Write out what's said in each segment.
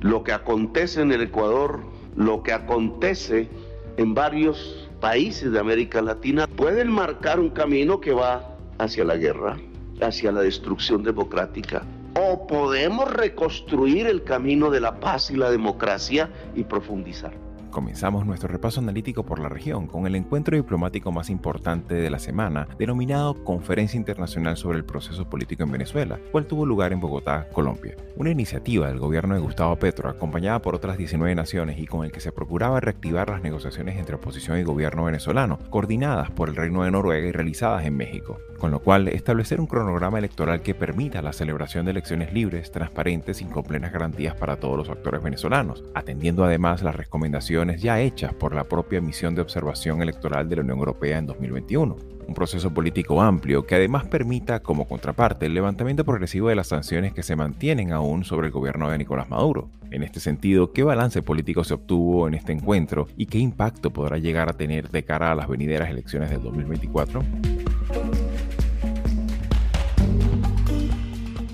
lo que acontece en el Ecuador, lo que acontece en varios países de América Latina, pueden marcar un camino que va hacia la guerra, hacia la destrucción democrática. O podemos reconstruir el camino de la paz y la democracia y profundizar. Comenzamos nuestro repaso analítico por la región con el encuentro diplomático más importante de la semana, denominado Conferencia Internacional sobre el Proceso Político en Venezuela, cual tuvo lugar en Bogotá, Colombia. Una iniciativa del gobierno de Gustavo Petro, acompañada por otras 19 naciones y con el que se procuraba reactivar las negociaciones entre oposición y gobierno venezolano, coordinadas por el Reino de Noruega y realizadas en México con lo cual establecer un cronograma electoral que permita la celebración de elecciones libres, transparentes y con plenas garantías para todos los actores venezolanos, atendiendo además las recomendaciones ya hechas por la propia misión de observación electoral de la Unión Europea en 2021 un proceso político amplio que además permita como contraparte el levantamiento progresivo de las sanciones que se mantienen aún sobre el gobierno de Nicolás Maduro. En este sentido, ¿qué balance político se obtuvo en este encuentro y qué impacto podrá llegar a tener de cara a las venideras elecciones del 2024?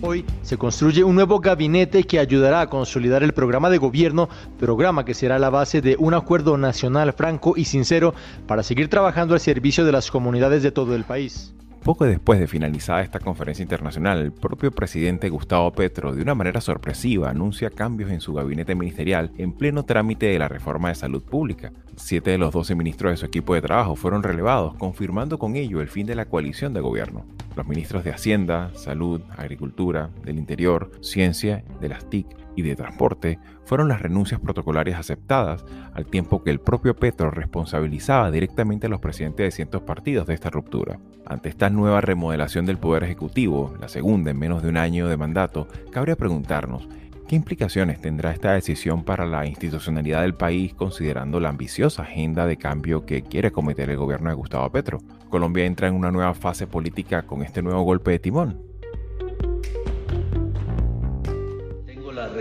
Hoy se construye un nuevo gabinete que ayudará a consolidar el programa de gobierno, programa que será la base de un acuerdo nacional franco y sincero para seguir trabajando al servicio de las comunidades de todo el país. Poco después de finalizada esta conferencia internacional, el propio presidente Gustavo Petro, de una manera sorpresiva, anuncia cambios en su gabinete ministerial en pleno trámite de la reforma de salud pública. Siete de los doce ministros de su equipo de trabajo fueron relevados, confirmando con ello el fin de la coalición de gobierno. Los ministros de Hacienda, Salud, Agricultura, del Interior, Ciencia, de las TIC y de transporte fueron las renuncias protocolarias aceptadas, al tiempo que el propio Petro responsabilizaba directamente a los presidentes de cientos partidos de esta ruptura. Ante esta nueva remodelación del Poder Ejecutivo, la segunda en menos de un año de mandato, cabría preguntarnos, ¿Qué implicaciones tendrá esta decisión para la institucionalidad del país considerando la ambiciosa agenda de cambio que quiere cometer el gobierno de Gustavo Petro? ¿Colombia entra en una nueva fase política con este nuevo golpe de timón?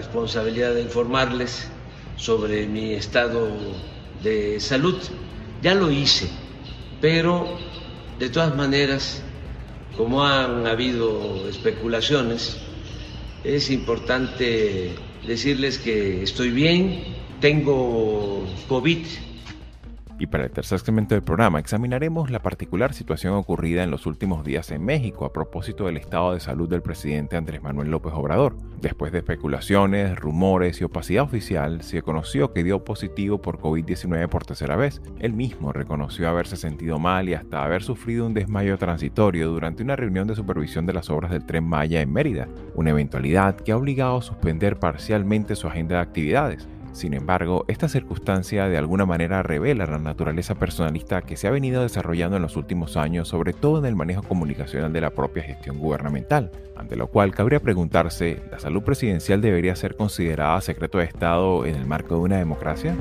Responsabilidad de informarles sobre mi estado de salud. Ya lo hice, pero de todas maneras, como han habido especulaciones, es importante decirles que estoy bien, tengo COVID y para el tercer segmento del programa examinaremos la particular situación ocurrida en los últimos días en México a propósito del estado de salud del presidente Andrés Manuel López Obrador. Después de especulaciones, rumores y opacidad oficial, se conoció que dio positivo por COVID-19 por tercera vez. Él mismo reconoció haberse sentido mal y hasta haber sufrido un desmayo transitorio durante una reunión de supervisión de las obras del tren Maya en Mérida, una eventualidad que ha obligado a suspender parcialmente su agenda de actividades. Sin embargo, esta circunstancia de alguna manera revela la naturaleza personalista que se ha venido desarrollando en los últimos años, sobre todo en el manejo comunicacional de la propia gestión gubernamental, ante lo cual cabría preguntarse, ¿la salud presidencial debería ser considerada secreto de Estado en el marco de una democracia?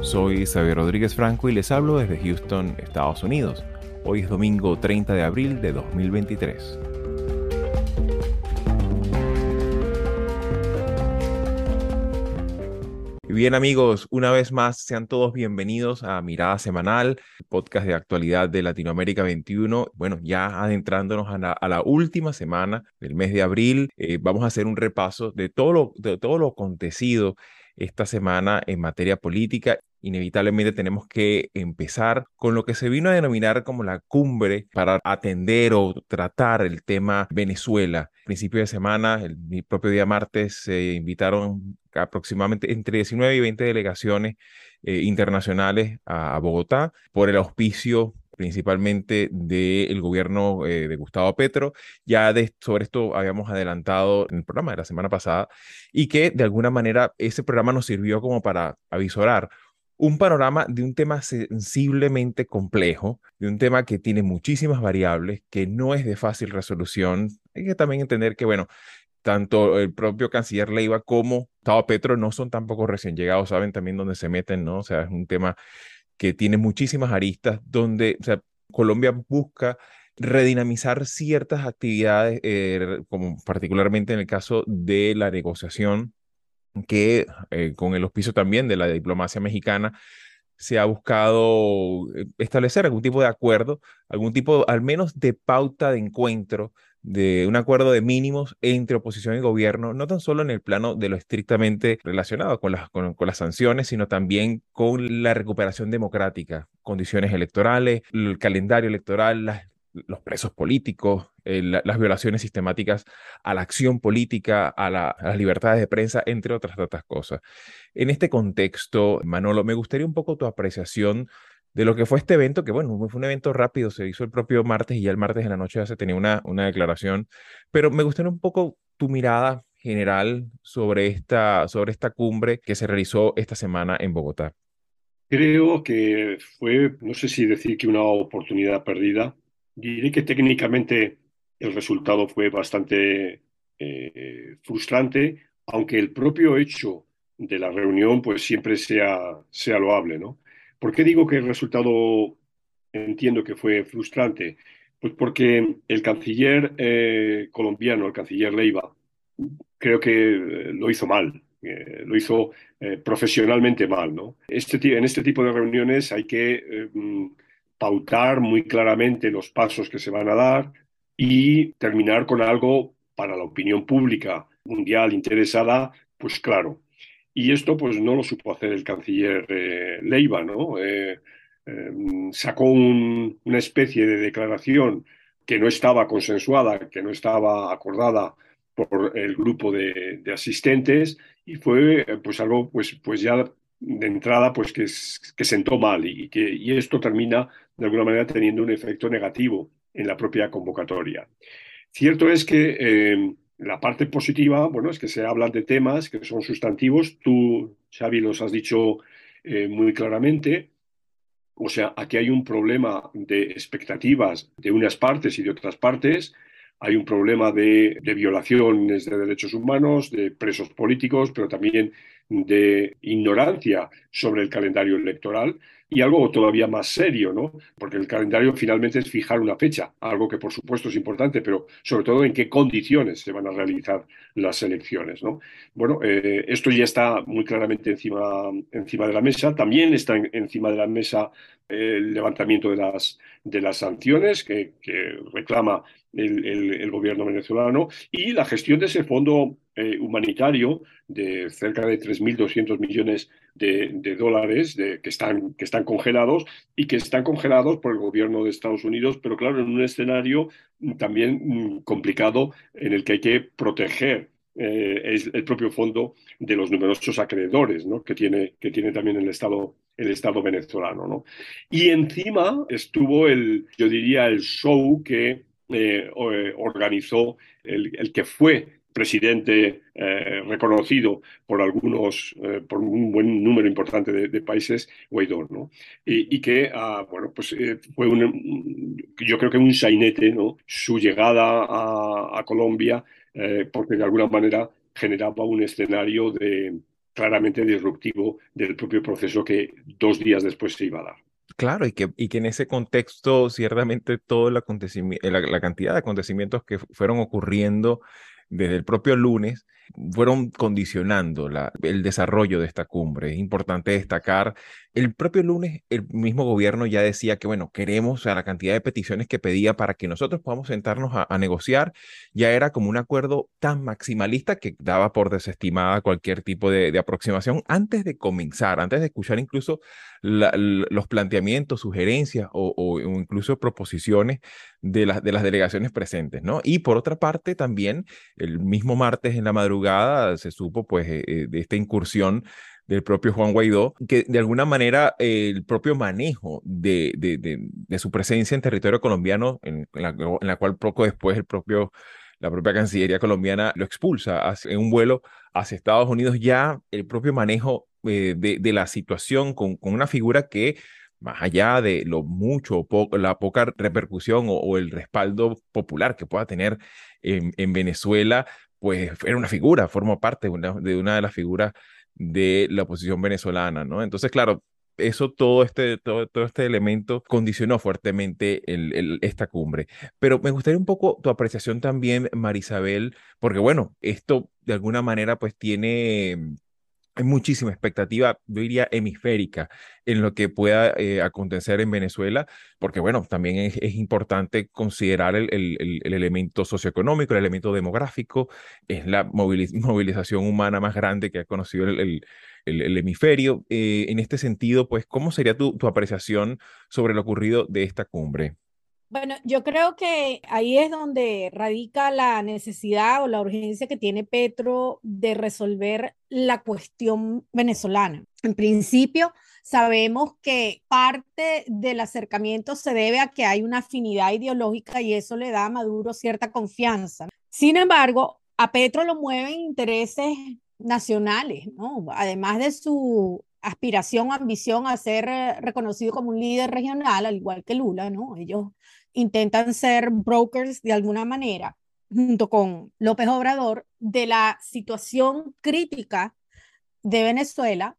Soy Xavier Rodríguez Franco y les hablo desde Houston, Estados Unidos. Hoy es domingo 30 de abril de 2023. Bien amigos, una vez más sean todos bienvenidos a Mirada Semanal, podcast de actualidad de Latinoamérica 21. Bueno, ya adentrándonos a la, última semana del mes de abril, eh, vamos a hacer un repaso de todo lo, de todo lo acontecido esta semana en materia política. Inevitablemente tenemos que empezar con lo que se vino a denominar como la cumbre para atender o tratar el tema Venezuela. Principio de semana, el, propio día martes, se invitaron aproximadamente entre 19 y 20 delegaciones eh, internacionales a, Bogotá por el auspicio principalmente del gobierno eh, de Gustavo Petro. Ya de, sobre esto habíamos adelantado en el programa de la semana pasada y que de alguna manera ese programa nos sirvió como para avisorar un panorama de un tema sensiblemente complejo, de un tema que tiene muchísimas variables, que no es de fácil resolución. Hay que también entender que, bueno, tanto el propio canciller Leiva como Gustavo Petro no son tampoco recién llegados, saben también dónde se meten, ¿no? O sea, es un tema que tiene muchísimas aristas donde, Colombia busca redinamizar ciertas actividades, eh, como particularmente en el caso de la negociación, que eh, con el auspicio también de la diplomacia mexicana, se ha buscado eh, establecer algún tipo de acuerdo, algún tipo, al menos de pauta de encuentro, de un acuerdo de mínimos entre oposición y gobierno, no tan solo en el plano de lo estrictamente relacionado con las, con, las sanciones, sino también con la recuperación democrática, condiciones electorales, el calendario electoral, las los presos políticos, eh, las violaciones sistemáticas a la acción política, a, las libertades de prensa, entre otras tantas cosas. En este contexto, Manolo, me gustaría un poco tu apreciación de lo que fue este evento, que bueno, fue un evento rápido, se hizo el propio martes y ya el martes en la noche ya se tenía una, una declaración, pero me gustaría un poco tu mirada general sobre esta, sobre esta cumbre que se realizó esta semana en Bogotá. Creo que fue, no sé si decir que una oportunidad perdida, Diré que técnicamente el resultado fue bastante eh, frustrante, aunque el propio hecho de la reunión pues siempre sea, sea loable, ¿no? ¿Por qué digo que el resultado entiendo que fue frustrante? Pues porque el canciller eh, colombiano, el canciller Leiva, creo que eh, lo hizo mal, lo hizo profesionalmente mal, ¿no? Este, en este tipo de reuniones hay que pautar muy claramente los pasos que se van a dar y terminar con algo para la opinión pública mundial interesada, pues claro. Y esto pues no lo supo hacer el canciller eh, Leiva, ¿no? Eh, em, sacó una especie de declaración que no estaba consensuada, que no estaba acordada por el grupo de, asistentes y fue pues algo pues, pues ya de entrada pues que, que sentó mal y, que, y esto termina de alguna manera teniendo un efecto negativo en la propia convocatoria. Cierto es que eh, la parte positiva, bueno, es que se hablan de temas que son sustantivos. Tú, Xavi, los has dicho eh, muy claramente. O sea, aquí hay un problema de expectativas de unas partes y de otras partes. Hay un problema de, de violaciones de derechos humanos, de presos políticos, pero también de ignorancia sobre el calendario electoral y algo todavía más serio, ¿no? Porque el calendario finalmente es fijar una fecha, algo que por supuesto es importante, pero sobre todo en qué condiciones se van a realizar las elecciones, ¿no? Bueno, eh, esto ya está muy claramente encima, encima de la mesa. También está encima de la mesa el levantamiento de las, de las sanciones que, reclama el, gobierno venezolano y la gestión de ese fondo eh, humanitario de cerca de 3.200 millones de, dólares que, están, que están congelados y que están congelados por el gobierno de Estados Unidos, pero claro, en un escenario también mm, complicado en el que hay que proteger eh, el propio fondo de los numerosos acreedores que, tiene, que tiene también el Estado, el Estado venezolano. ¿no? Y encima estuvo el, yo diría, el show que eh, organizó el, el, que fue presidente eh, reconocido por algunos, eh, por un buen número importante de, países, Guaidó, ¿no? Y, que, ah, bueno, pues eh, fue un, yo creo que un sainete, ¿no? Su llegada a, Colombia, porque de alguna manera generaba un escenario de, claramente disruptivo del propio proceso que dos días después se iba a dar. Claro, y que, y que en ese contexto, ciertamente, todo el acontecimiento, la, cantidad de acontecimientos que fueron ocurriendo desde el propio lunes fueron condicionando el desarrollo de esta cumbre. Es importante destacar, el propio lunes el mismo gobierno ya decía que, bueno, queremos, o la cantidad de peticiones que pedía para que nosotros podamos sentarnos a, negociar, ya era como un acuerdo tan maximalista que daba por desestimada cualquier tipo de, aproximación antes de comenzar, antes de escuchar incluso los planteamientos, sugerencias o, incluso proposiciones de, las de las delegaciones presentes, ¿no? Y por otra parte, también el mismo martes en la madrugada, se supo pues eh, eh, de esta incursión del propio Juan Guaidó, que de alguna manera el propio manejo de, de, su presencia en territorio colombiano, en, la, cual poco después el propio, la propia Cancillería colombiana lo expulsa en un vuelo hacia Estados Unidos, ya el propio manejo eh, de, la situación con, con una figura que más allá de lo mucho o la poca repercusión o, el respaldo popular que pueda tener en, en, Venezuela, pues era una figura, formó parte de una, de una de las figuras de la oposición venezolana, ¿no? Entonces, claro, eso, todo este, todo, todo este elemento condicionó fuertemente esta cumbre. Pero me gustaría un poco tu apreciación también, Marisabel, porque bueno, esto de alguna manera pues tiene hay muchísima expectativa, yo diría hemisférica, en lo que pueda eh, acontecer en Venezuela, porque bueno, también es, importante considerar el, el, el, elemento socioeconómico, el elemento demográfico, es la movilización humana más grande que ha conocido el, hemisferio. Eh, en este sentido, pues, ¿cómo sería tu apreciación sobre lo ocurrido de esta cumbre? Bueno, yo creo que ahí es donde radica la necesidad o la urgencia que tiene Petro de resolver la cuestión venezolana. En principio, sabemos que parte del acercamiento se debe a que hay una afinidad ideológica y eso le da a Maduro cierta confianza. Sin embargo, a Petro lo mueven intereses nacionales, ¿no? Además de su aspiración, ambición a ser reconocido como un líder regional, al igual que Lula, ¿no? Ellos intentan ser brokers de alguna manera, junto con López Obrador, de la situación crítica de Venezuela,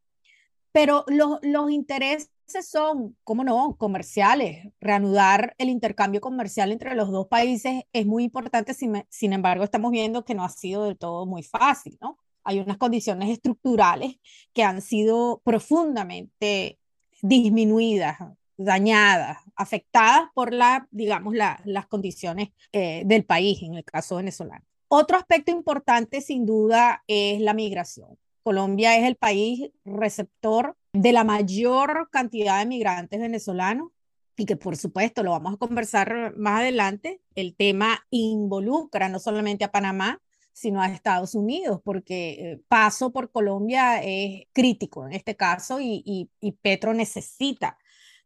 pero los, los intereses son, ¿cómo no?, comerciales. Reanudar el intercambio comercial entre los dos países es muy importante, sin, sin embargo, estamos viendo que no ha sido del todo muy fácil, ¿no? Hay unas condiciones estructurales que han sido profundamente disminuidas dañadas, afectadas por la, digamos, la, las condiciones eh, del país, en el caso venezolano. Otro aspecto importante, sin duda, es la migración. Colombia es el país receptor de la mayor cantidad de migrantes venezolanos y que por supuesto lo vamos a conversar más adelante. El tema involucra no solamente a Panamá, sino a Estados Unidos, porque eh, paso por Colombia es crítico en este caso y, y, y Petro necesita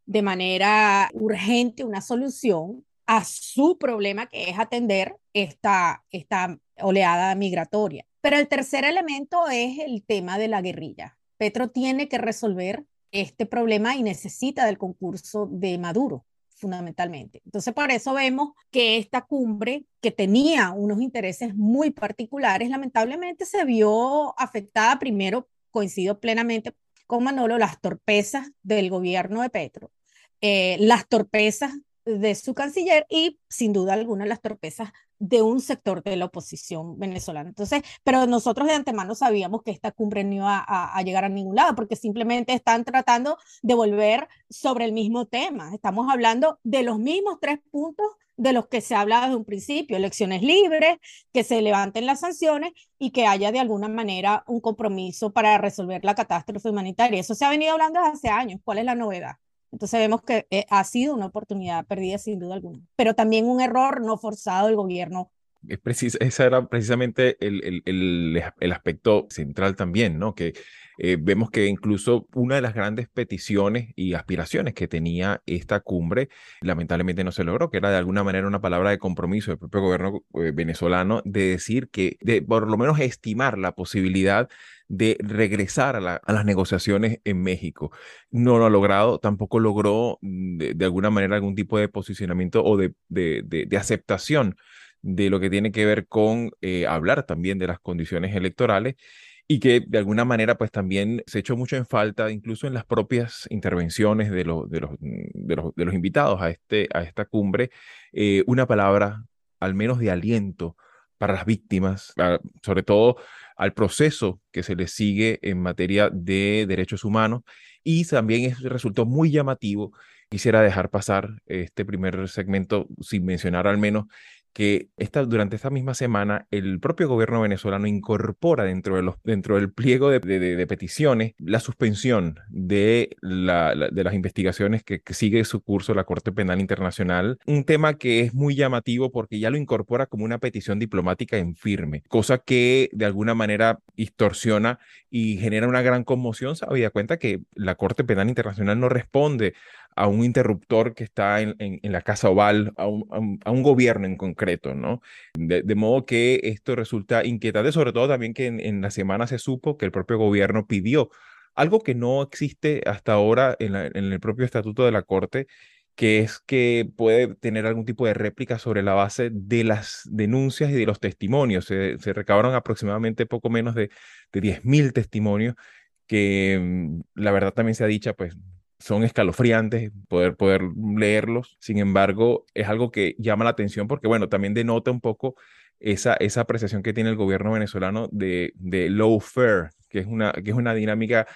de manera urgente una solución a su problema, que es atender esta, esta oleada migratoria. Pero el tercer elemento es el tema de la guerrilla. Petro tiene que resolver este problema y necesita del concurso de Maduro fundamentalmente. Entonces, por eso vemos que esta cumbre, que tenía unos intereses muy particulares, lamentablemente se vio afectada primero, coincido plenamente con Manolo, las torpezas del gobierno de Petro, eh, las torpezas de su canciller y sin duda alguna las torpezas de un sector de la oposición venezolana. Entonces, pero nosotros de antemano sabíamos que esta cumbre no iba a, a, llegar a ningún lado porque simplemente están tratando de volver sobre el mismo tema. Estamos hablando de los mismos tres puntos de los que se habla desde un principio, elecciones libres, que se levanten las sanciones y que haya de alguna manera un compromiso para resolver la catástrofe humanitaria. Eso se ha venido hablando desde hace años. ¿Cuál es la novedad? Entonces vemos que eh, ha sido una oportunidad perdida sin duda alguna, pero también un error no forzado del gobierno. Es precis ese era precisamente el, el, el, el, aspecto central también, ¿no? Que eh, vemos que incluso una de las grandes peticiones y aspiraciones que tenía esta cumbre, lamentablemente no se logró, que era de alguna manera una palabra de compromiso del propio gobierno eh, venezolano de decir que, de por lo menos estimar la posibilidad de regresar a, las negociaciones en México. No lo ha logrado, tampoco logró mm, de, alguna manera algún tipo de posicionamiento o de, de, aceptación de lo que tiene que ver con eh, hablar también de las condiciones electorales y que de alguna manera pues también se echó mucho en falta, incluso en las propias intervenciones de, los, de, los, mm, de, los, de los invitados a, este, a esta cumbre, eh, una palabra al menos de aliento para las víctimas, sobre todo al proceso que se le sigue en materia de derechos humanos y también es, resultó muy llamativo. Quisiera dejar pasar este primer segmento sin mencionar al menos que esta, durante esta misma semana el propio gobierno venezolano incorpora dentro, de los, dentro del pliego de, de, peticiones la suspensión de, la, de las investigaciones que, sigue su curso la Corte Penal Internacional, un tema que es muy llamativo porque ya lo incorpora como una petición diplomática en firme, cosa que de alguna manera distorsiona y genera una gran conmoción, había cuenta que la Corte Penal Internacional no responde a un interruptor que está en, en, la Casa Oval, a un, a un, gobierno en concreto, ¿no? De, modo que esto resulta inquietante, sobre todo también que en, en, la semana se supo que el propio gobierno pidió algo que no existe hasta ahora en, en el propio estatuto de la Corte, que es que puede tener algún tipo de réplica sobre la base de las denuncias y de los testimonios. Se, recabaron aproximadamente poco menos de, de 10.000 testimonios que mm, la verdad también se ha dicho, pues son escalofriantes poder, poder leerlos. Sin embargo, es algo que llama la atención porque, bueno, también denota un poco esa, esa apreciación que tiene el gobierno venezolano de, de low fare, que es una, que es una dinámica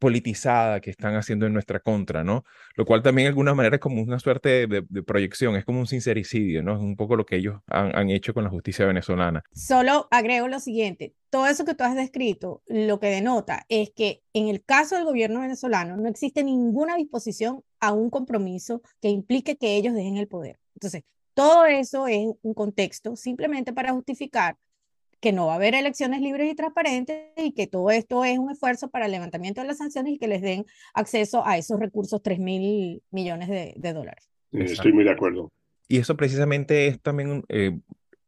politizada que están haciendo en nuestra contra, ¿no? Lo cual también de alguna manera es como una suerte de, proyección, es como un sincericidio, ¿no? Es un poco lo que ellos han, han, hecho con la justicia venezolana. Solo agrego lo siguiente, todo eso que tú has descrito, lo que denota es que en el caso del gobierno venezolano no existe ninguna disposición a un compromiso que implique que ellos dejen el poder. Entonces, todo eso es un contexto simplemente para justificar que no va a haber elecciones libres y transparentes y que todo esto es un esfuerzo para el levantamiento de las sanciones y que les den acceso a esos recursos, 3 mil millones de, dólares. Estoy muy de acuerdo. Y eso precisamente es también eh,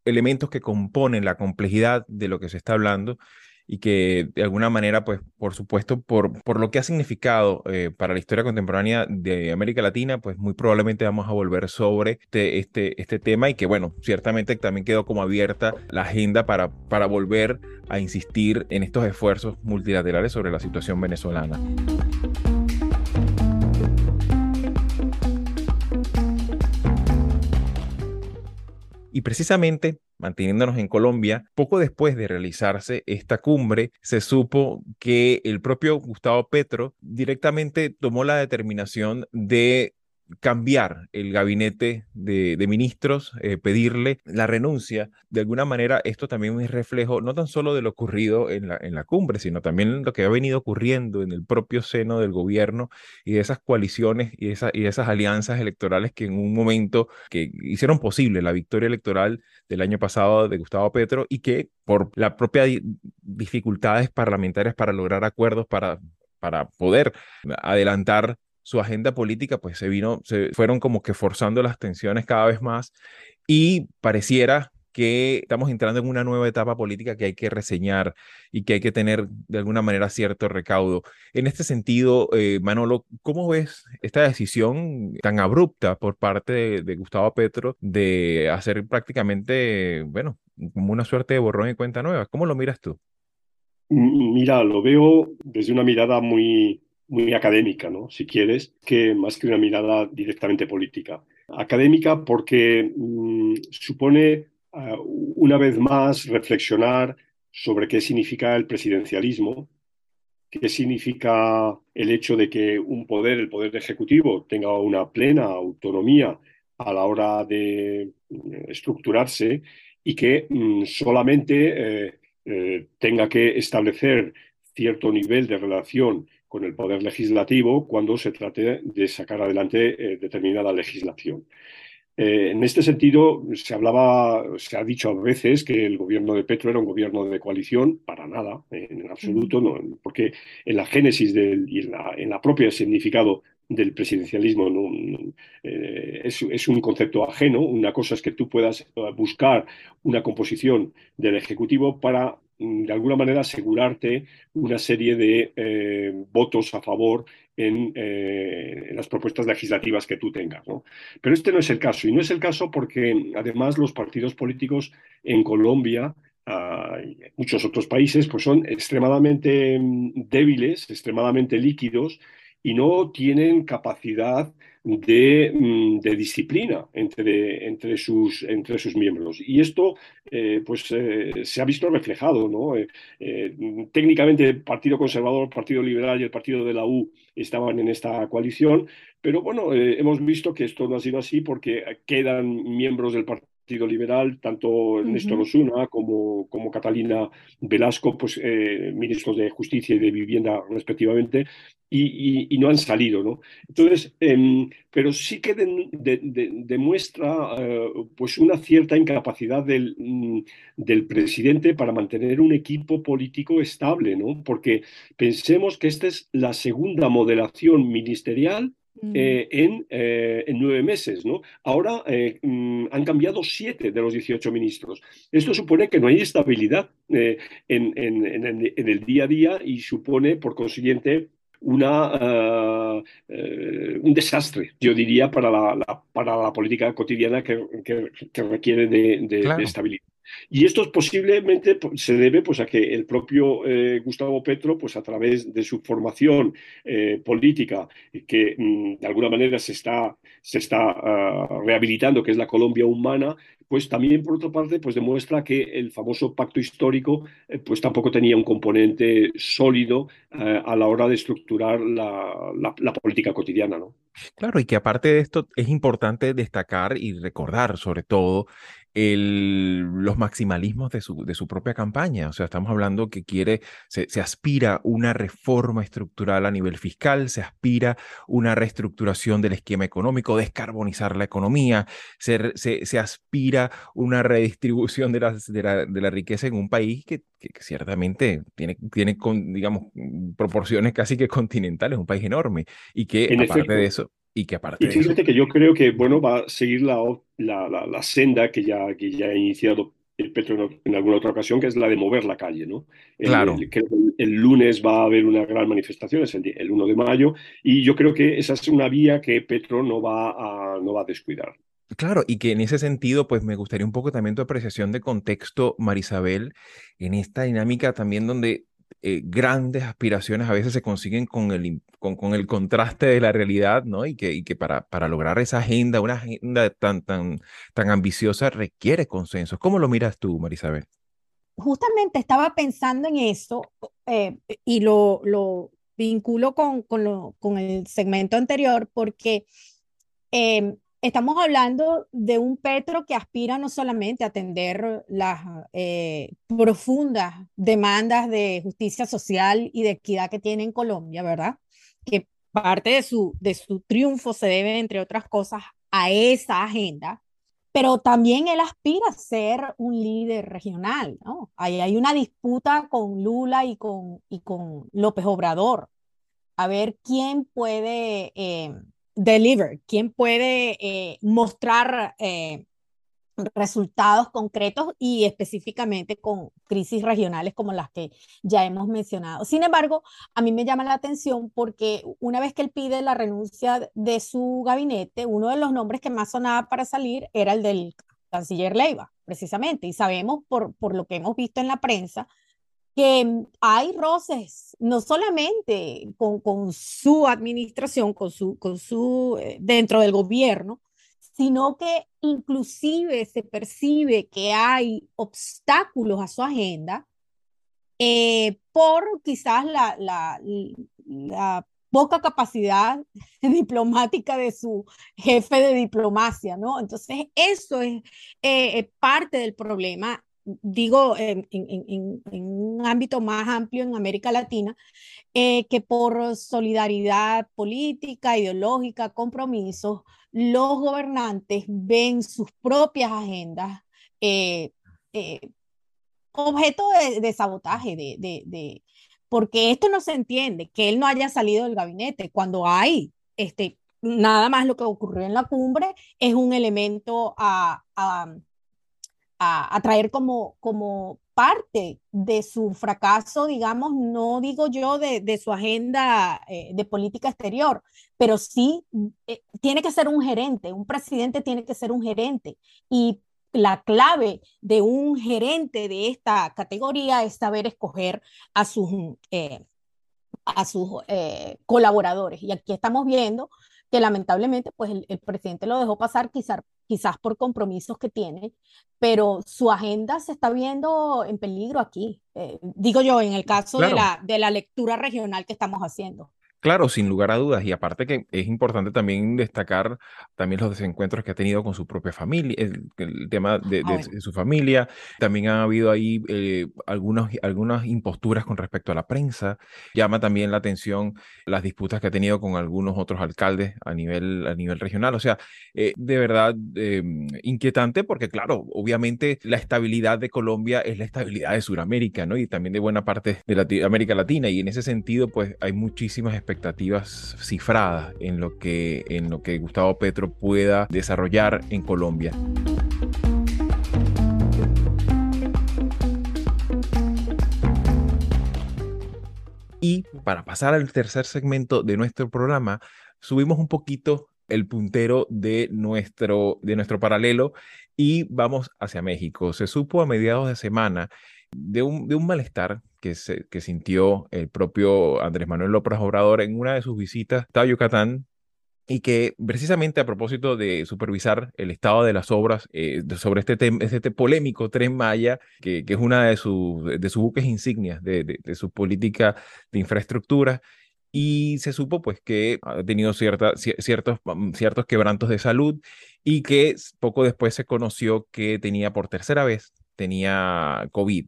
elementos que componen la complejidad de lo que se está hablando y que de alguna manera, pues, por supuesto, por, por lo que ha significado eh, para la historia contemporánea de América Latina, pues muy probablemente vamos a volver sobre este, este, este tema y que, bueno, ciertamente también quedó como abierta la agenda para, para volver a insistir en estos esfuerzos multilaterales sobre la situación venezolana. Y precisamente manteniéndonos en Colombia, poco después de realizarse esta cumbre, se supo que el propio Gustavo Petro directamente tomó la determinación de cambiar el gabinete de, ministros, eh, pedirle la renuncia. De alguna manera, esto también es reflejo no tan solo de lo ocurrido en la, cumbre, sino también lo que ha venido ocurriendo en el propio seno del gobierno y de esas coaliciones y, esa, y esas alianzas electorales que en un momento que hicieron posible la victoria electoral del año pasado de Gustavo Petro y que por la propia dificultades parlamentarias para lograr acuerdos para poder adelantar su agenda política, pues se vino, se fueron como que forzando las tensiones cada vez más y pareciera que estamos entrando en una nueva etapa política que hay que reseñar y que hay que tener de alguna manera cierto recaudo. En este sentido, eh, Manolo, ¿cómo ves esta decisión tan abrupta por parte de, de, Gustavo Petro de hacer prácticamente, bueno, como una suerte de borrón y cuenta nueva? ¿Cómo lo miras tú? Mira, lo veo desde una mirada muy, muy académica, ¿no? si quieres, que más que una mirada directamente política. Académica porque mm, supone ah, una vez más reflexionar sobre qué significa el presidencialismo, qué significa el hecho de que un poder, el poder ejecutivo, tenga una plena autonomía a la hora de mm, estructurarse y que mm, solamente eh, eh, tenga que establecer cierto nivel de relación con el poder legislativo cuando se trate de sacar adelante eh, determinada legislación. Eh, en este sentido, se hablaba, se ha dicho a veces que el gobierno de Petro era un gobierno de coalición, para nada, en absoluto, no, porque en la génesis del, y en la, propia significado del presidencialismo eh, es, es, un concepto ajeno. Una cosa es que tú puedas buscar una composición del Ejecutivo para de alguna manera asegurarte una serie de eh, votos a favor eh, en, las propuestas legislativas que tú tengas. Pero este no es el caso, y no es el caso porque además los partidos políticos en Colombia y muchos otros países pues son extremadamente mm, débiles, extremadamente líquidos y no tienen capacidad de, mm, de disciplina entre, entre, sus, entre sus miembros. Y esto eh, pues, eh, se ha visto reflejado. ¿no? Eh, técnicamente el Partido Conservador, el Partido Liberal y el Partido de la U estaban en esta coalición, pero bueno, hemos visto que esto no ha sido así porque quedan miembros del Partido Partido Liberal, tanto Néstor Osuna como, como Catalina Velasco, pues, ministros de Justicia y de Vivienda respectivamente, y, no han salido, ¿no? Entonces, em, pero sí que demuestra eh, pues una cierta incapacidad del, mm, del, presidente para mantener un equipo político estable, ¿no? Porque pensemos que esta es la segunda modelación ministerial. Eh, en, eh, en, nueve meses. ¿no? Ahora mm, han cambiado siete de los 18 ministros. Esto supone que no hay estabilidad en, en, en, el día a día y supone, por consiguiente, una, uh, uh, un desastre, yo diría, para la, la, para la política cotidiana que, que, que requiere de, de, claro. de estabilidad. Y esto posiblemente se debe pues, a que el propio eh, Gustavo Petro, pues, a través de su formación eh, política, que mm, de alguna manera se está, se está uh, rehabilitando, que es la Colombia humana, pues también, por otra parte, pues demuestra que el famoso pacto histórico eh, pues tampoco tenía un componente sólido eh, a la hora de estructurar la, la, política cotidiana, ¿no? Claro, y que aparte de esto es importante destacar y recordar, sobre todo, el, los maximalismos de su, de su propia campaña. O sea, estamos hablando que quiere, se, se, aspira una reforma estructural a nivel fiscal, se aspira una reestructuración del esquema económico, descarbonizar la economía, se, se aspira una redistribución de la, de, la, de la riqueza en un país que, que, ciertamente tiene, tiene con, digamos, proporciones casi que continentales, un país enorme, y que en aparte efecto. de eso, y que aparte y fíjate de eso, que yo creo que bueno va a seguir la, la, la, la senda que ya, que ya ha iniciado el Petro en alguna otra ocasión, que es la de mover la calle, ¿no? El, claro. El, el, el, lunes va a haber una gran manifestación, es el, 1 de mayo, y yo creo que esa es una vía que Petro no va a, no va a descuidar. Claro, y que en ese sentido, pues me gustaría un poco también tu apreciación de contexto, Marisabel, en esta dinámica también donde eh, grandes aspiraciones a veces se consiguen con el, con, con, el contraste de la realidad, ¿no? Y que, y que para, para lograr esa agenda, una agenda tan, tan, tan ambiciosa, requiere consenso. ¿Cómo lo miras tú, Marisabel? Justamente estaba pensando en eso eh, y lo, lo vinculo con, con, lo, con el segmento anterior porque eh, estamos hablando de un Petro que aspira no solamente a atender las eh, profundas demandas de justicia social y de equidad que tiene en Colombia, ¿verdad? Que parte de su, de su triunfo se debe, entre otras cosas, a esa agenda, pero también él aspira a ser un líder regional, ¿no? Ahí hay una disputa con Lula y con, y con López Obrador, a ver quién puede... Eh, deliver, quién puede eh, mostrar eh, resultados concretos y específicamente con crisis regionales como las que ya hemos mencionado. Sin embargo, a mí me llama la atención porque una vez que él pide la renuncia de su gabinete, uno de los nombres que más sonaba para salir era el del canciller Leiva, precisamente, y sabemos por, por lo que hemos visto en la prensa que hay roces, no solamente con, con su administración, con su, con su, eh, dentro del gobierno, sino que inclusive se percibe que hay obstáculos a su agenda eh, por quizás la, la, la poca capacidad diplomática de su jefe de diplomacia, ¿no? Entonces, eso es eh, parte del problema digo, en, en, en, un ámbito más amplio en América Latina, eh, que por solidaridad política, ideológica, compromisos, los gobernantes ven sus propias agendas eh, eh, objeto de, sabotaje, de, de, porque esto no se entiende, que él no haya salido del gabinete cuando hay este, nada más lo que ocurrió en la cumbre es un elemento a a, traer como, como parte de su fracaso, digamos, no digo yo de, de su agenda eh, de política exterior, pero sí eh, tiene que ser un gerente, un presidente tiene que ser un gerente. Y la clave de un gerente de esta categoría es saber escoger a sus, eh, a sus colaboradores. Y aquí estamos viendo que lamentablemente pues el, el presidente lo dejó pasar quizás quizás por compromisos que tiene, pero su agenda se está viendo en peligro aquí. Eh, digo yo, en el caso claro. de, la, de la lectura regional que estamos haciendo. Claro, sin lugar a dudas. Y aparte que es importante también destacar también los desencuentros que ha tenido con su propia familia, el, el tema de, de, de, su familia. También ha habido ahí eh, algunos, algunas imposturas con respecto a la prensa. Llama también la atención las disputas que ha tenido con algunos otros alcaldes a nivel, a nivel regional. O sea, eh, de verdad eh, inquietante porque, claro, obviamente la estabilidad de Colombia es la estabilidad de Sudamérica, ¿no? Y también de buena parte de Latino, América Latina. Y en ese sentido, pues hay muchísimas expectativas expectativas cifradas en lo que, en lo que Gustavo Petro pueda desarrollar en Colombia. Y para pasar al tercer segmento de nuestro programa, subimos un poquito el puntero de nuestro, de nuestro paralelo y vamos hacia México. Se supo a mediados de semana de un, de un malestar que, sintió el propio Andrés Manuel López Obrador en una de sus visitas a Yucatán y que precisamente a propósito de supervisar el estado de las obras eh, sobre este, este polémico tren Maya, que, es una de, sus de sus buques insignias de, de, su política de infraestructura, y se supo pues que ha tenido cierta, ciertos, mm, ciertos quebrantos de salud y que poco después se conoció que tenía por tercera vez, tenía COVID.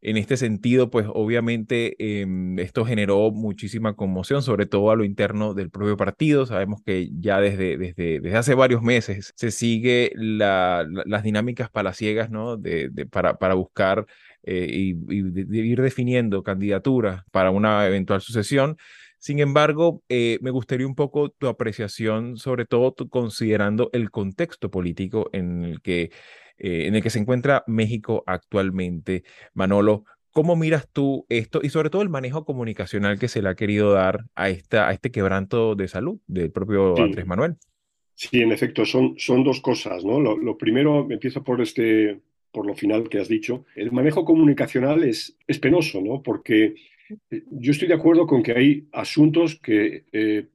En este sentido, pues obviamente em, esto generó muchísima conmoción, sobre todo a lo interno del propio partido. Sabemos que ya desde, desde, desde hace varios meses se sigue la, las dinámicas palaciegas, ¿no? De, de, para, para buscar eh, y, y ir definiendo candidaturas para una eventual sucesión. Sin embargo, eh, me gustaría un poco tu apreciación, sobre todo considerando el contexto político en el que eh, en el que se encuentra México actualmente. Manolo, ¿cómo miras tú esto y sobre todo el manejo comunicacional que se le ha querido dar a, esta, a este quebranto de salud del propio Andrés Manuel? Sí, en efecto, son, son dos cosas, ¿no? Lo, lo, primero, empiezo por este, por lo final que has dicho. El manejo comunicacional es, es penoso, ¿no? Porque yo estoy de acuerdo con que hay asuntos que eh,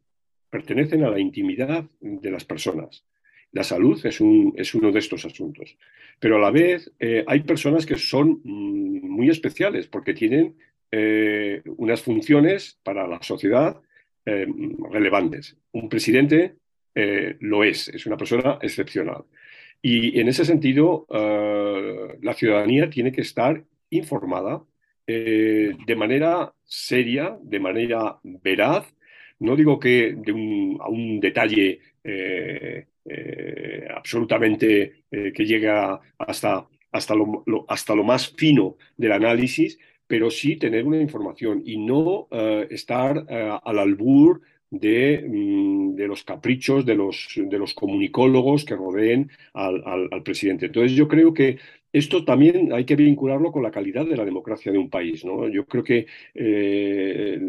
pertenecen a la intimidad de las personas. La salud es, un, es uno de estos asuntos. Pero a la vez eh, hay personas que son mm, muy especiales porque tienen eh, unas funciones para la sociedad relevantes. Un presidente lo es, es una persona excepcional. Y en ese sentido, la ciudadanía tiene que estar informada eh, de manera seria, de manera veraz. No digo que de un, a un detalle eh, eh, absolutamente que llega hasta, hasta, lo, hasta lo más fino del análisis, pero sí tener una información y no estar al albur de, mm, de, los caprichos de los, de los comunicólogos que rodeen al, al, al, presidente. Entonces yo creo que esto también hay que vincularlo con la calidad de la democracia de un país. ¿no? Yo creo que eh,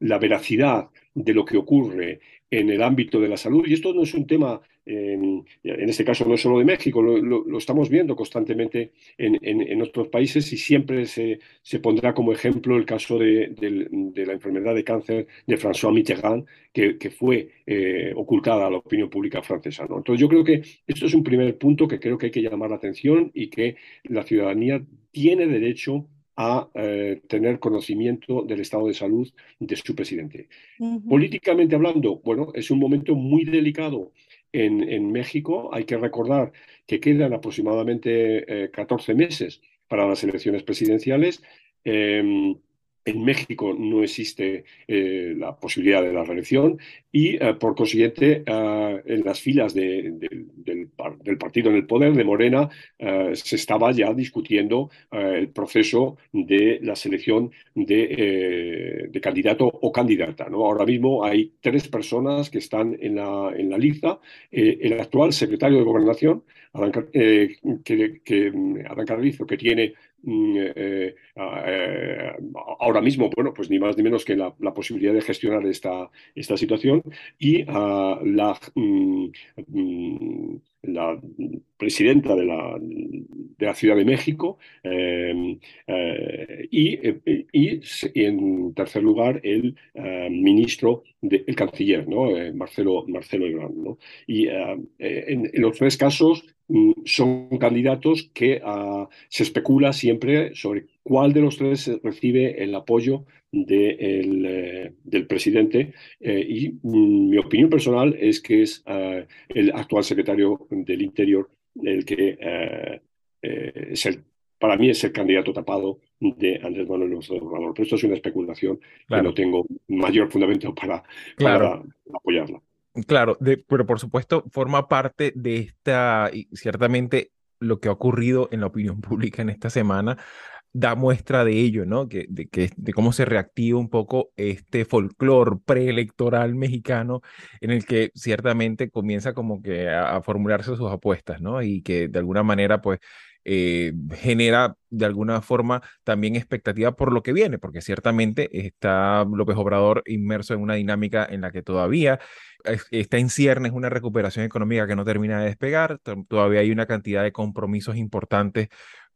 la, veracidad de lo que ocurre en el ámbito de la salud, y esto no es un tema, en este caso no es solo de México, lo, lo, lo estamos viendo constantemente en, en, en, otros países y siempre se, se pondrá como ejemplo el caso de, de, de, la enfermedad de cáncer de François Mitterrand, que, que fue eh, ocultada a la opinión pública francesa. ¿no? Entonces yo creo que esto es un primer punto que creo que hay que llamar la atención y que la ciudadanía tiene derecho a eh, tener conocimiento del estado de salud de su presidente. Uh -huh. Políticamente hablando, bueno, es un momento muy delicado en, en México. Hay que recordar que quedan aproximadamente eh, 14 meses para las elecciones presidenciales. Eh, en México no existe eh, la posibilidad de la reelección y, eh, por consiguiente, eh, en las filas de, de, del, del, partido en el poder, de Morena, eh, se estaba ya discutiendo eh, el proceso de la selección de, eh, candidato o candidata. ¿no? Ahora mismo hay tres personas que están en la, en la lista. el actual secretario de Gobernación, Adán, que, que, Adán Carrizo, que tiene Mm, eh, eh, ahora mismo, bueno, pues ni más ni menos que la, la posibilidad de gestionar esta, esta situación y uh, la, mm, la, presidenta de la, de la, Ciudad de México eh, eh, y, y, y, en tercer lugar el ministro, de, el canciller, ¿no? Marcelo, Marcelo Ebrard. ¿no? Y en, los tres casos Mm, son candidatos que uh, se especula siempre sobre cuál de los tres recibe el apoyo de el, eh, del presidente. Eh, y mm, mi opinión personal es que es el actual secretario del Interior el que eh, es el, para mí es el candidato tapado de Andrés Manuel López Obrador. Pero esto es una especulación claro. que no tengo mayor fundamento para, claro. para apoyarla. Claro, de, pero por supuesto forma parte de esta, y ciertamente lo que ha ocurrido en la opinión pública en esta semana da muestra de ello, ¿no? Que, de, que, de cómo se reactiva un poco este folclore preelectoral mexicano en el que ciertamente comienza como que a, formularse sus apuestas, ¿no? Y que de alguna manera, pues, eh, genera de alguna forma también expectativa por lo que viene, porque ciertamente está López Obrador inmerso en una dinámica en la que todavía está en ciernes una recuperación económica que no termina de despegar, todavía hay una cantidad de compromisos importantes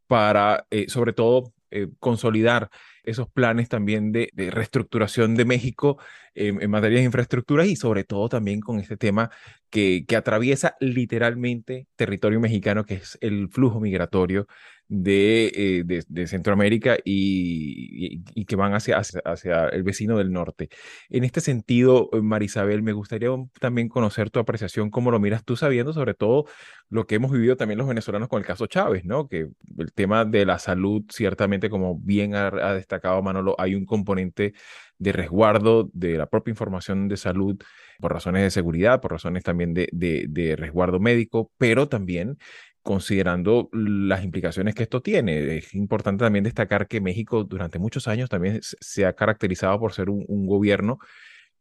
para, eh, sobre todo, eh, consolidar esos planes también de, reestructuración de México en materia de infraestructuras y sobre todo también con este tema que atraviesa literalmente territorio mexicano, que es el flujo migratorio de, eh, de, Centroamérica y, que van hacia, hacia, el vecino del norte. En este sentido, eh, Marisabel, me gustaría también conocer tu apreciación, cómo lo miras tú, sabiendo sobre todo lo que hemos vivido también los venezolanos con el caso Chávez, ¿no? Que el tema de la salud, ciertamente, como bien ha, destacado Manolo, hay un componente de resguardo de la propia información de salud por razones de seguridad, por razones también de, de, de resguardo médico, pero también considerando las implicaciones que esto tiene. Es importante también destacar que México durante muchos años también se ha caracterizado por ser un, gobierno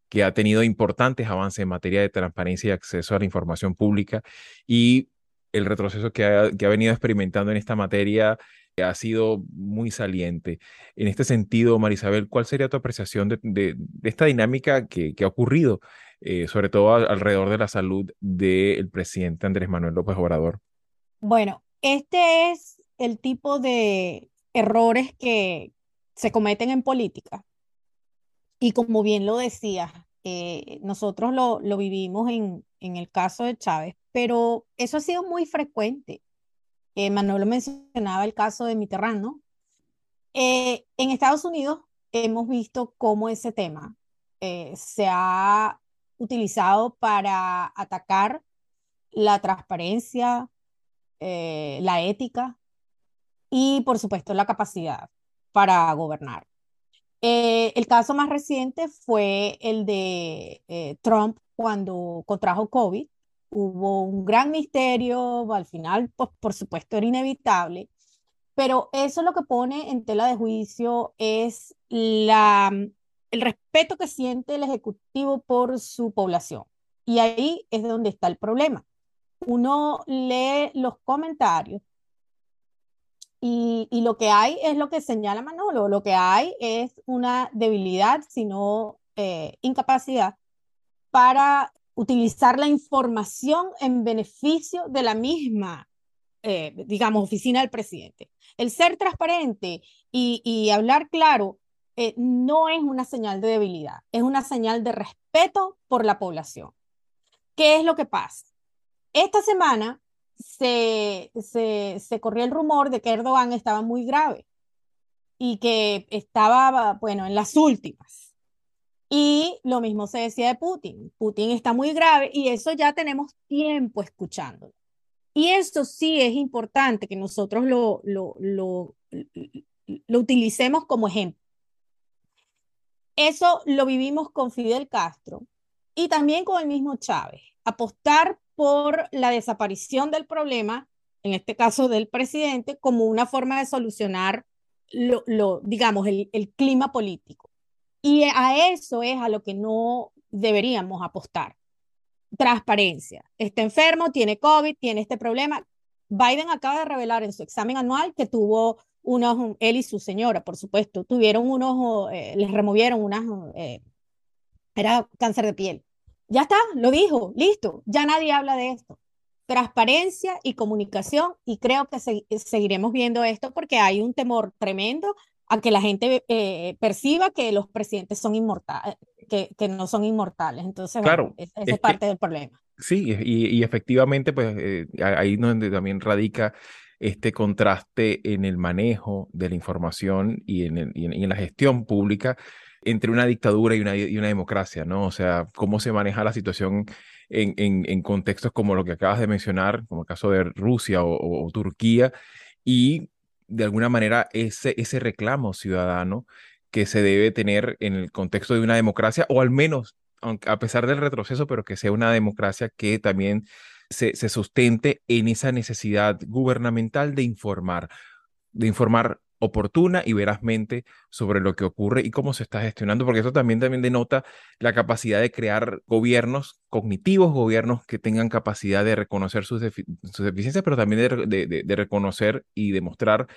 que ha tenido importantes avances en materia de transparencia y acceso a la información pública y el retroceso que ha, venido experimentando en esta materia ha sido muy saliente. En este sentido, Marisabel, ¿cuál sería tu apreciación de, esta dinámica que, que ha ocurrido, eh, sobre todo alrededor de la salud del presidente Andrés Manuel López Obrador? Bueno, este es el tipo de errores que se cometen en política. Y como bien lo decía, eh, nosotros lo, vivimos en, el caso de Chávez, pero eso ha sido muy frecuente. Eh, Manuel mencionaba el caso de Mitterrand, ¿no? Eh, en Estados Unidos hemos visto cómo ese tema se ha utilizado para atacar la transparencia, eh, la ética y, por supuesto, la capacidad para gobernar. Eh, el caso más reciente fue el de eh, Trump cuando contrajo COVID. Hubo un gran misterio, al final, pues, por supuesto, era inevitable, pero eso lo que pone en tela de juicio es la, el respeto que siente el Ejecutivo por su población. Y ahí es donde está el problema uno lee los comentarios y, lo que hay es lo que señala Manolo, lo que hay es una debilidad, sino eh, incapacidad para utilizar la información en beneficio de la misma, eh, digamos, oficina del presidente. El ser transparente y, hablar claro eh, no es una señal de debilidad, es una señal de respeto por la población. ¿Qué es lo que pasa? Esta semana se, se, corrió el rumor de que Erdogan estaba muy grave y que estaba, bueno, en las últimas. Y lo mismo se decía de Putin. Putin está muy grave y eso ya tenemos tiempo escuchándolo. Y esto sí es importante que nosotros lo, lo, lo, lo utilicemos como ejemplo. Eso lo vivimos con Fidel Castro y también con el mismo Chávez. Apostar por la desaparición del problema, en este caso del presidente, como una forma de solucionar lo, digamos, el, clima político. Y a eso es a lo que no deberíamos apostar. Transparencia. Está enfermo, tiene COVID, tiene este problema. Biden acaba de revelar en su examen anual que tuvo unos, él y su señora, por supuesto, tuvieron unos, eh, les removieron unas, eh, era cáncer de piel. Ya está, lo dijo, listo, ya nadie habla de esto. Transparencia y comunicación y creo que seguiremos viendo esto porque hay un temor tremendo a que la gente eh, perciba que los presidentes son inmortales, que, que no son inmortales. Entonces, claro, esa es, parte del problema. Sí, y, efectivamente, pues eh, ahí donde también radica este contraste en el manejo de la información y en, y en la gestión pública entre una dictadura y una, democracia, ¿no? O sea, cómo se maneja la situación en, contextos como lo que acabas de mencionar, como el caso de Rusia o, Turquía, y de alguna manera ese, reclamo ciudadano que se debe tener en el contexto de una democracia, o al menos, a pesar del retroceso, pero que sea una democracia que también se, se sustente en esa necesidad gubernamental de informar, de informar oportuna y verazmente sobre lo que ocurre y cómo se está gestionando, porque eso también, también denota la capacidad de crear gobiernos cognitivos, gobiernos que tengan capacidad de reconocer sus, deficiencias, pero también de, reconocer y demostrar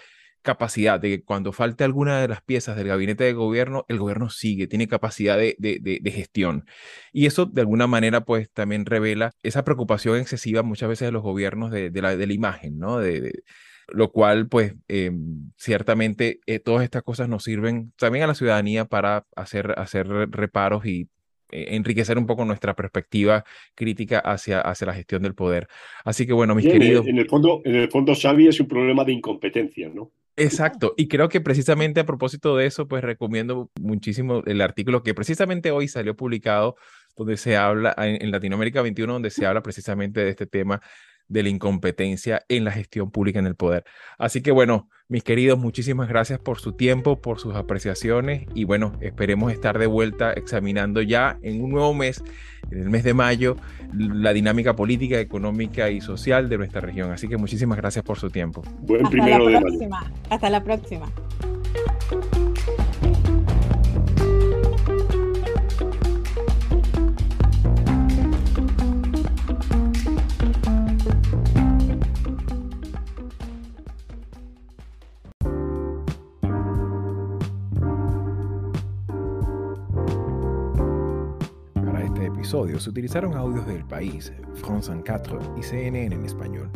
capacidad de que cuando falte alguna de las piezas del gabinete de gobierno, el gobierno sigue, tiene capacidad de, de, gestión. Y eso de alguna manera pues también revela esa preocupación excesiva muchas veces de los gobiernos de, la, la imagen, ¿no? de, lo cual pues em, ciertamente eh, todas estas cosas nos sirven también a la ciudadanía para hacer, hacer reparos y eh, enriquecer un poco nuestra perspectiva crítica hacia, hacia la gestión del poder. Así que bueno, mis queridos... En el, fondo, en el fondo, Xavi, es un problema de incompetencia, ¿no? Exacto, y creo que precisamente a propósito de eso, pues recomiendo muchísimo el artículo que precisamente hoy salió publicado, donde se habla en, en Latinoamérica 21, donde se habla precisamente de este tema de la incompetencia en la gestión pública en el poder. Así que bueno, mis queridos, muchísimas gracias por su tiempo, por sus apreciaciones y bueno, esperemos estar de vuelta examinando ya en un nuevo mes, en el mes de mayo, la dinámica política, económica y social de nuestra región. Así que muchísimas gracias por su tiempo. Buen Hasta primero la próxima. Hasta la próxima. Se utilizaron audios del país, France 24 y CNN en español.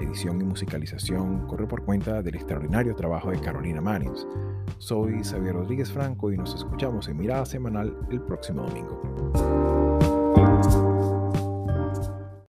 Edición y musicalización corre por cuenta del extraordinario trabajo de Carolina Marins. Soy Xavier Rodríguez Franco y nos escuchamos en Mirada Semanal el próximo domingo.